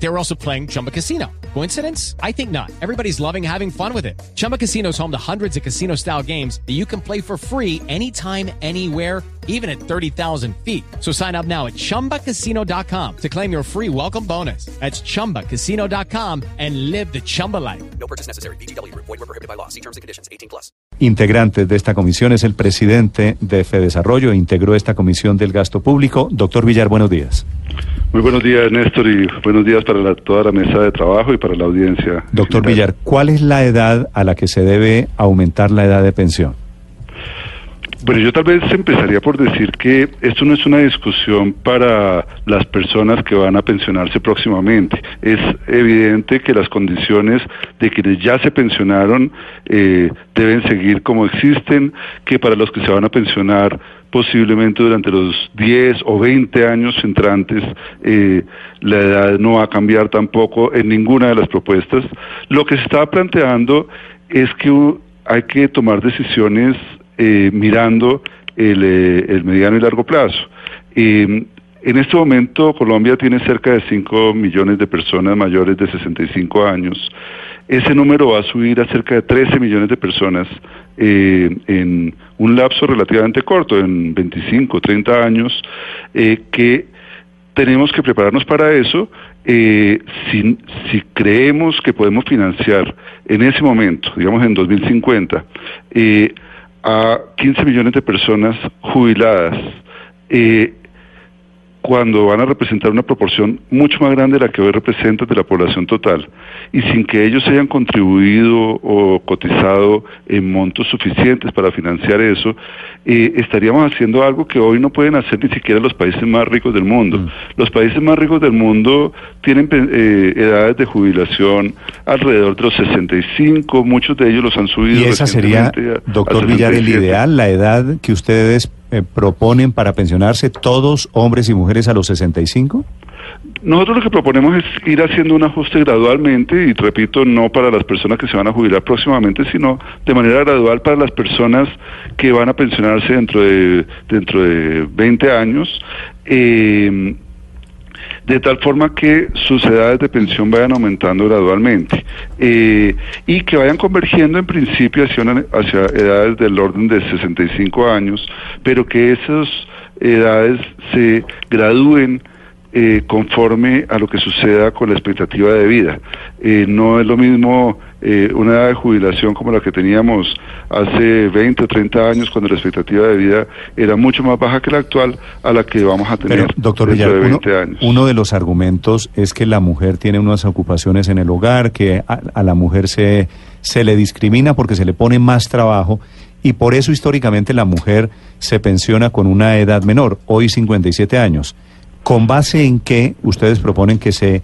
They were also playing Chumba Casino. Coincidence? I think not. Everybody's loving having fun with it. Chumba Casino is home to hundreds of casino style games that you can play for free anytime, anywhere, even at 30,000 feet. So sign up now at chumbacasino.com to claim your free welcome bonus. That's chumbacasino.com and live the Chumba life. No purchase necessary. BGW. Void were prohibited by law. See terms and conditions. 18 plus. Integrante de esta comisión es el presidente de Fedesarrollo, integró esta comisión del gasto público. Doctor Villar, buenos días. Muy buenos días, Néstor, y buenos días para la- toda la mesa de trabajo y para la audiencia. Doctor Villar, ¿cuál es la edad a la que se debe aumentar la edad de pensión? Bueno, yo tal vez empezaría por decir que esto no es una discusión para las personas que van a pensionarse próximamente. Es evidente que las condiciones de quienes ya se pensionaron eh, deben seguir como existen, que para los que se van a pensionar posiblemente durante los 10 o 20 años entrantes eh, la edad no va a cambiar tampoco en ninguna de las propuestas. Lo que se estaba planteando es que hay que tomar decisiones eh, mirando el, eh, el mediano y largo plazo. En este momento Colombia tiene cerca de 5 millones de personas mayores de 65 años. Ese número va a subir a cerca de 13 millones de personas eh, en un lapso relativamente corto, en 25, 30 años, eh, que tenemos que prepararnos para eso. eh, si, si creemos que podemos financiar en ese momento, digamos en 2050, eh, a 15 millones de personas jubiladas, eh, cuando van a representar una proporción mucho más grande de la que hoy representan de la población total, y sin que ellos hayan contribuido o cotizado en montos suficientes para financiar eso, eh, estaríamos haciendo algo que hoy no pueden hacer ni siquiera los países más ricos del mundo. Los países más ricos del mundo tienen eh, edades de jubilación alrededor de los 65, muchos de ellos los han subido. Y esa sería, doctor Villar, el 67. ideal, la edad que ustedes eh, proponen para pensionarse todos, hombres y mujeres, a los 65? Nosotros lo que proponemos es ir haciendo un ajuste gradualmente y repito, no para las personas que se van a jubilar próximamente, sino de manera gradual para las personas que van a pensionarse dentro de, dentro de 20 años. eh, de tal forma que sus edades de pensión vayan aumentando gradualmente eh, y que vayan convergiendo en principio hacia, una- hacia edades del orden de 65 años, pero que esas edades se gradúen eh, conforme a lo que suceda con la expectativa de vida. Eh, no es lo mismo eh, una edad de jubilación como la que teníamos hace 20 o 30 años, cuando la expectativa de vida era mucho más baja que la actual, a la que vamos a tener Pero, doctor Villar, de uno, 20 años. uno de los argumentos es que la mujer tiene unas ocupaciones en el hogar, que a, a la mujer se, se le discrimina porque se le pone más trabajo y por eso históricamente la mujer se pensiona con una edad menor, hoy 57 años. ¿Con base en qué ustedes proponen que se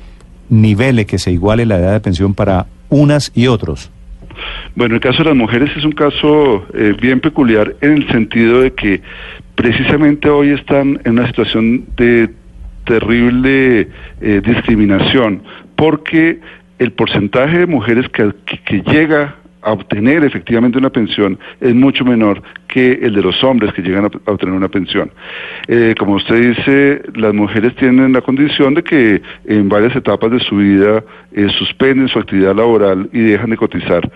nivele, que se iguale la edad de pensión para unas y otros? Bueno, el caso de las mujeres es un caso eh, bien peculiar en el sentido de que precisamente hoy están en una situación de terrible eh, discriminación porque el porcentaje de mujeres que, que- que llega a obtener efectivamente una pensión es mucho menor que el de los hombres que llegan a, obtener una pensión. Eh, como usted dice, las mujeres tienen la condición de que en varias etapas de su vida eh, suspenden su actividad laboral y dejan de cotizar.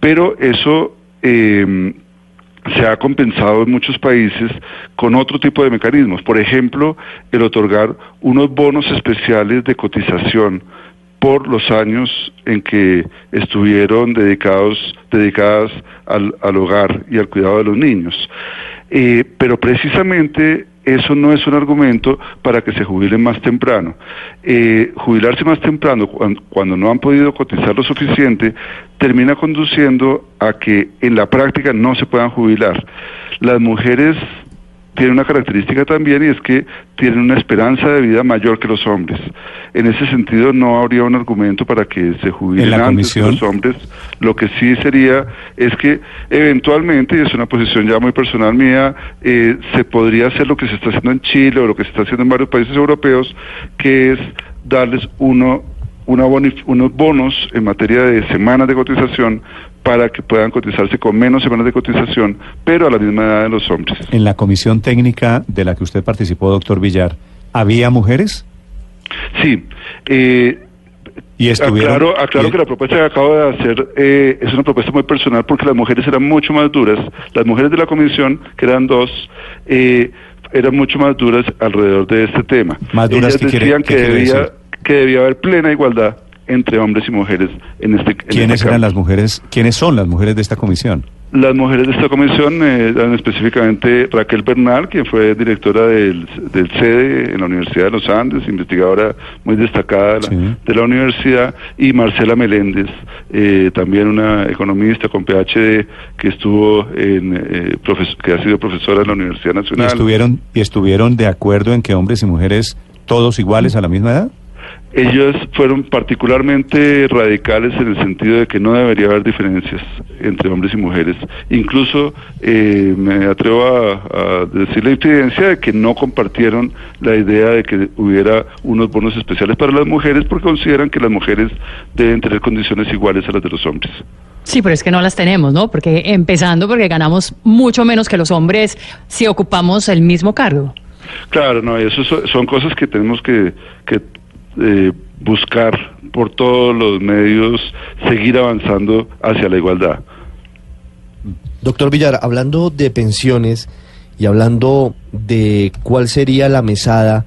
Pero eso eh, se ha compensado en muchos países con otro tipo de mecanismos. Por ejemplo, el otorgar unos bonos especiales de cotización por los años en que estuvieron dedicados, dedicadas al, al hogar y al cuidado de los niños. Eh, pero precisamente eso no es un argumento para que se jubilen más temprano. Eh, jubilarse más temprano cuan- cuando, no han podido cotizar lo suficiente termina conduciendo a que en la práctica no se puedan jubilar. Las mujeres tienen una característica también y es que tienen una esperanza de vida mayor que los hombres. En ese sentido no habría un argumento para que se jubilen antes que los hombres. Lo que sí sería es que eventualmente, y es una posición ya muy personal mía, eh, se podría hacer lo que se está haciendo en Chile o lo que se está haciendo en varios países europeos, que es darles uno una bonif- unos bonos en materia de semanas de cotización para que puedan cotizarse con menos semanas de cotización, pero a la misma edad de los hombres. En la comisión técnica de la que usted participó, doctor Villar, ¿había mujeres? Sí. Eh, y estuvieron, aclaro, aclaro y- que la propuesta que acabo de hacer eh, es una propuesta muy personal porque las mujeres eran mucho más duras. Las mujeres de la comisión, que eran dos, eh, eran mucho más duras alrededor de este tema. Más duras, Ellas ¿qué quiere- decían que debía, decir? Que debía haber plena igualdad entre hombres y mujeres en este en ¿Quiénes este eran las mujeres? ¿Quiénes son las mujeres de esta comisión? Las mujeres de esta comisión eh, eran específicamente Raquel Bernal, quien fue directora del, del CEDE en la Universidad de los Andes, investigadora muy destacada de la, Sí. de la universidad, y Marcela Meléndez, eh, también una economista con PhD que estuvo en, eh, profes- que ha sido profesora en la Universidad ¿Y Nacional. estuvieron, ¿Y estuvieron de acuerdo en que hombres y mujeres todos iguales a la misma edad? Ellos fueron particularmente radicales en el sentido de que no debería haber diferencias entre hombres y mujeres. Incluso eh, me atrevo a, a decir la evidencia de que no compartieron la idea de que hubiera unos bonos especiales para las mujeres porque consideran que las mujeres deben tener condiciones iguales a las de los hombres. Sí, pero es que no las tenemos, ¿no? Porque empezando porque ganamos mucho menos que los hombres si ocupamos el mismo cargo. Claro, no, eso so- son cosas que tenemos que, que eh, buscar por todos los medios, seguir avanzando hacia la igualdad. Doctor Villar, hablando de pensiones y hablando de cuál sería la mesada,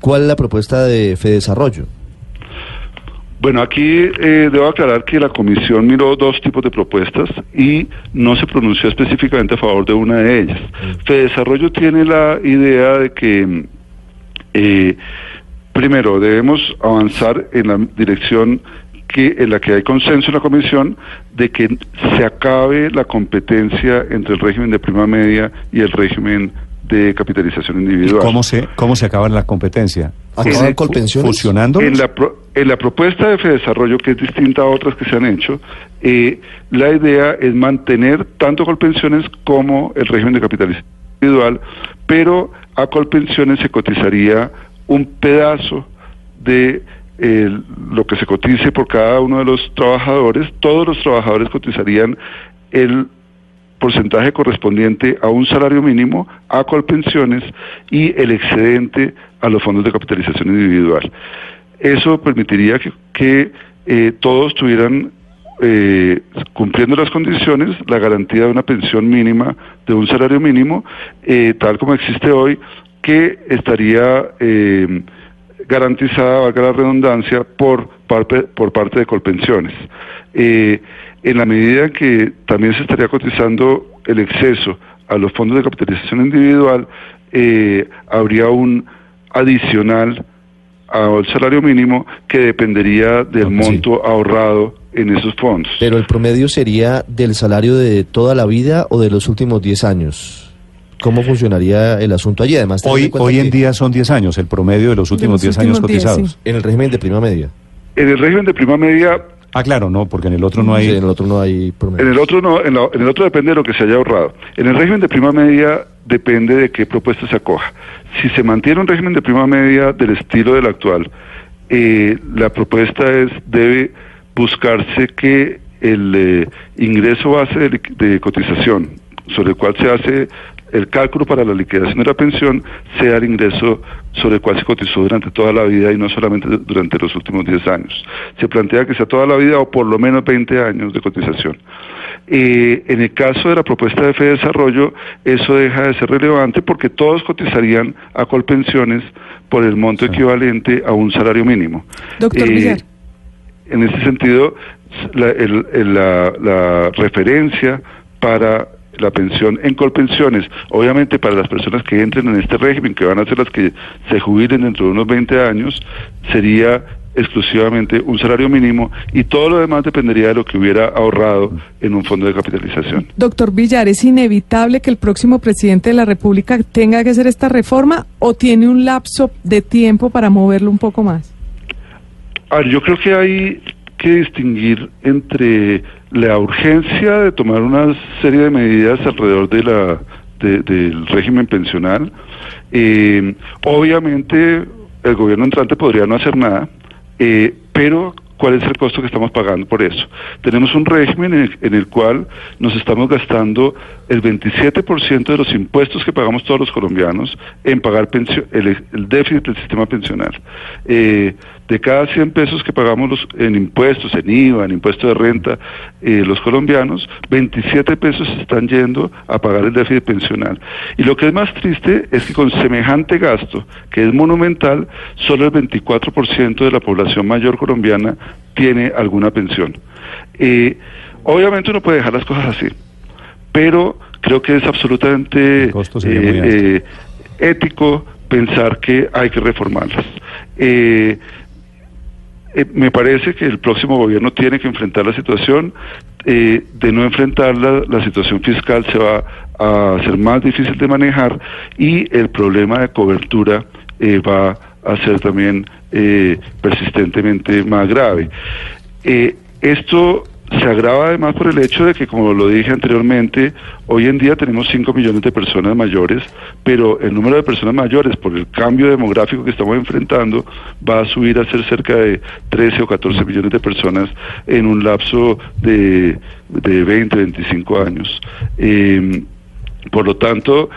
¿cuál es la propuesta de Fedesarrollo? Bueno, aquí eh, debo aclarar que la comisión miró dos tipos de propuestas y no se pronunció específicamente a favor de una de ellas. Fedesarrollo tiene la idea de que, eh, primero, debemos avanzar en la dirección que en la que hay consenso en la comisión de que se acabe la competencia entre el régimen de prima media y el régimen de capitalización ¿Y individual. cómo se, cómo se acaba la competencia? ¿Fusionando? En la, pro- en la propuesta de Fedesarrollo, que es distinta a otras que se han hecho, eh, la idea es mantener tanto Colpensiones como el régimen de capitalización individual, pero a Colpensiones se cotizaría un pedazo de eh, lo que se cotice por cada uno de los trabajadores. Todos los trabajadores cotizarían el porcentaje correspondiente a un salario mínimo, a Colpensiones y el excedente a los fondos de capitalización individual. Eso permitiría que, eh, todos tuvieran, eh, cumpliendo las condiciones, la garantía de una pensión mínima, de un salario mínimo, tal como existe hoy, que estaría eh, garantizada, valga la redundancia, por parte, por parte de Colpensiones. Eh, en la medida en que también se estaría cotizando el exceso a los fondos de capitalización individual, eh, habría un adicional al salario mínimo que dependería del Sí. monto ahorrado en esos fondos. Pero el promedio sería del salario de toda la vida o de los últimos 10 años. ¿Cómo funcionaría el asunto allí? Además, Hoy, hoy en día son 10 años, el promedio de los últimos 10 años últimos 10, cotizados. sí. En el régimen de prima media. En el régimen de prima media Ah, claro, no, porque en el otro no hay... Sí, en el otro no hay promedio. En el otro no, en, la- en el otro depende de lo que se haya ahorrado. En el régimen de prima media depende de qué propuesta se acoja. Si se mantiene un régimen de prima media del estilo del actual, eh, la propuesta es debe buscarse que el eh, ingreso base de, de cotización sobre el cual se hace el cálculo para la liquidación de la pensión sea el ingreso sobre el cual se cotizó durante toda la vida y no solamente du- durante los últimos 10 años. Se plantea que sea toda la vida o por lo menos 20 años de cotización. Eh, en el caso de la propuesta de Fede Desarrollo, eso deja de ser relevante porque todos cotizarían a Colpensiones por el monto Sí. equivalente a un salario mínimo. Doctor Eh, en ese sentido, la, el- el- la- la referencia para la pensión en Colpensiones, obviamente para las personas que entren en este régimen, que van a ser las que se jubilen dentro de unos 20 años, sería exclusivamente un salario mínimo y todo lo demás dependería de lo que hubiera ahorrado en un fondo de capitalización. Doctor Villar, ¿es inevitable que el próximo presidente de la República tenga que hacer esta reforma o tiene un lapso de tiempo para moverlo un poco más? Yo creo que hay que distinguir entre la urgencia de tomar una serie de medidas alrededor de la de- del régimen pensional. Eh, obviamente el gobierno entrante podría no hacer nada, eh, pero cuál es el costo que estamos pagando por eso. Tenemos un régimen en el, cual nos estamos gastando el 27% de los impuestos que pagamos todos los colombianos en pagar el, el déficit del sistema pensional. Eh, de cada 100 pesos que pagamos los, en impuestos, en IVA, en impuesto de renta, eh, los colombianos, 27 pesos están yendo a pagar el déficit pensional. Y lo que es más triste es que con semejante gasto, que es monumental, solo el 24% de la población mayor colombiana tiene alguna pensión. Eh, obviamente uno puede dejar las cosas así, pero creo que es absolutamente eh, eh, ético pensar que hay que reformarlas. Eh, eh, me parece que el próximo gobierno tiene que enfrentar la situación. eh, de no enfrentarla, la situación fiscal se va a hacer más difícil de manejar y el problema de cobertura eh, va a ser también persistentemente más grave. Esto se agrava además por el hecho de que, como lo dije anteriormente, hoy en día tenemos 5 millones de personas mayores, pero el número de personas mayores, por el cambio demográfico que estamos enfrentando, va a subir a ser cerca de 13 o 14 millones de personas en un lapso de, de 20, 25 años. Eh, por lo tanto,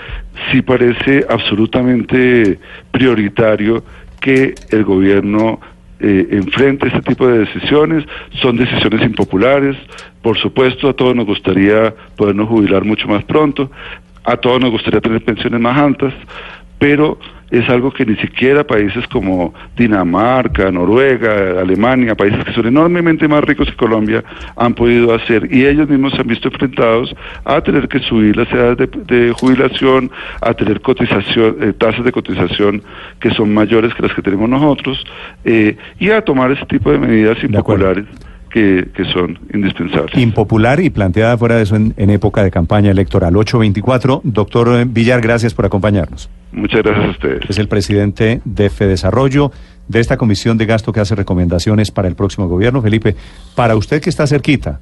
sí parece absolutamente prioritario que el gobierno eh, enfrente este tipo de decisiones. Son decisiones impopulares. Por supuesto, a todos nos gustaría podernos jubilar mucho más pronto. A todos nos gustaría tener pensiones más altas, pero es algo que ni siquiera países como Dinamarca, Noruega, Alemania, países que son enormemente más ricos que Colombia, han podido hacer. Y ellos mismos se han visto enfrentados a tener que subir las edades de, de jubilación, a tener cotización, eh, tasas de cotización que son mayores que las que tenemos nosotros, eh, y a tomar ese tipo de medidas impopulares que, que son indispensables. Impopular y planteada fuera de eso en, en época de campaña electoral. 824. Doctor Villar, gracias por acompañarnos. Muchas gracias a ustedes. Es el presidente de Fedesarrollo, de esta comisión de gasto que hace recomendaciones para el próximo gobierno. Felipe, para usted que está cerquita,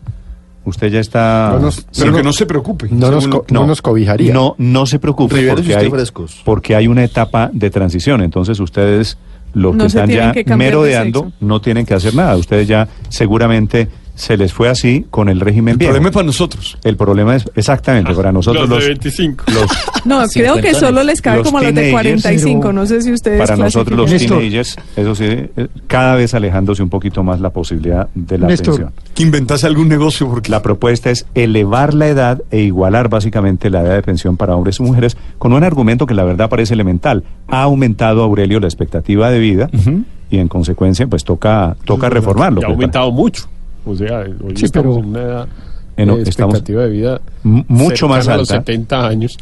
usted ya está... No nos- pero que no se preocupe. No nos, co- no nos cobijaría. No, no se preocupe, porque usted hay, frescos. porque hay una etapa de transición. Entonces ustedes, los No que están ya merodeando, no tienen que hacer nada. Ustedes ya seguramente se les fue así con el régimen El viejo. problema es para nosotros. El problema es, exactamente, para nosotros los los... de 25. los- No, creo que solo les cabe Los como a los de teenagers, 45. No sé si ustedes. para nosotros los Néstor. teenagers, eso sí, eh, cada vez alejándose un poquito más la posibilidad de la Néstor. pensión. Que inventase algún negocio porque La propuesta es elevar la edad e igualar básicamente la edad de pensión para hombres y mujeres con un argumento que la verdad parece elemental. Ha aumentado Aurelio la expectativa de vida y en consecuencia pues toca toca reformarlo. Ha pues, aumentado mucho. O sea, hoy Sí, estamos pero- en una edad En- de estamos- expectativa de vida mucho más a los alta. 70 años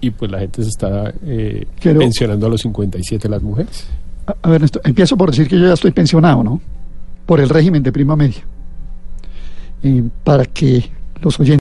y pues la gente se está eh, Pero- pensionando a los 57 las mujeres. A, a ver, Néstor, empiezo por decir que yo ya estoy pensionado, ¿no? Por el régimen de prima media. Para que los oyentes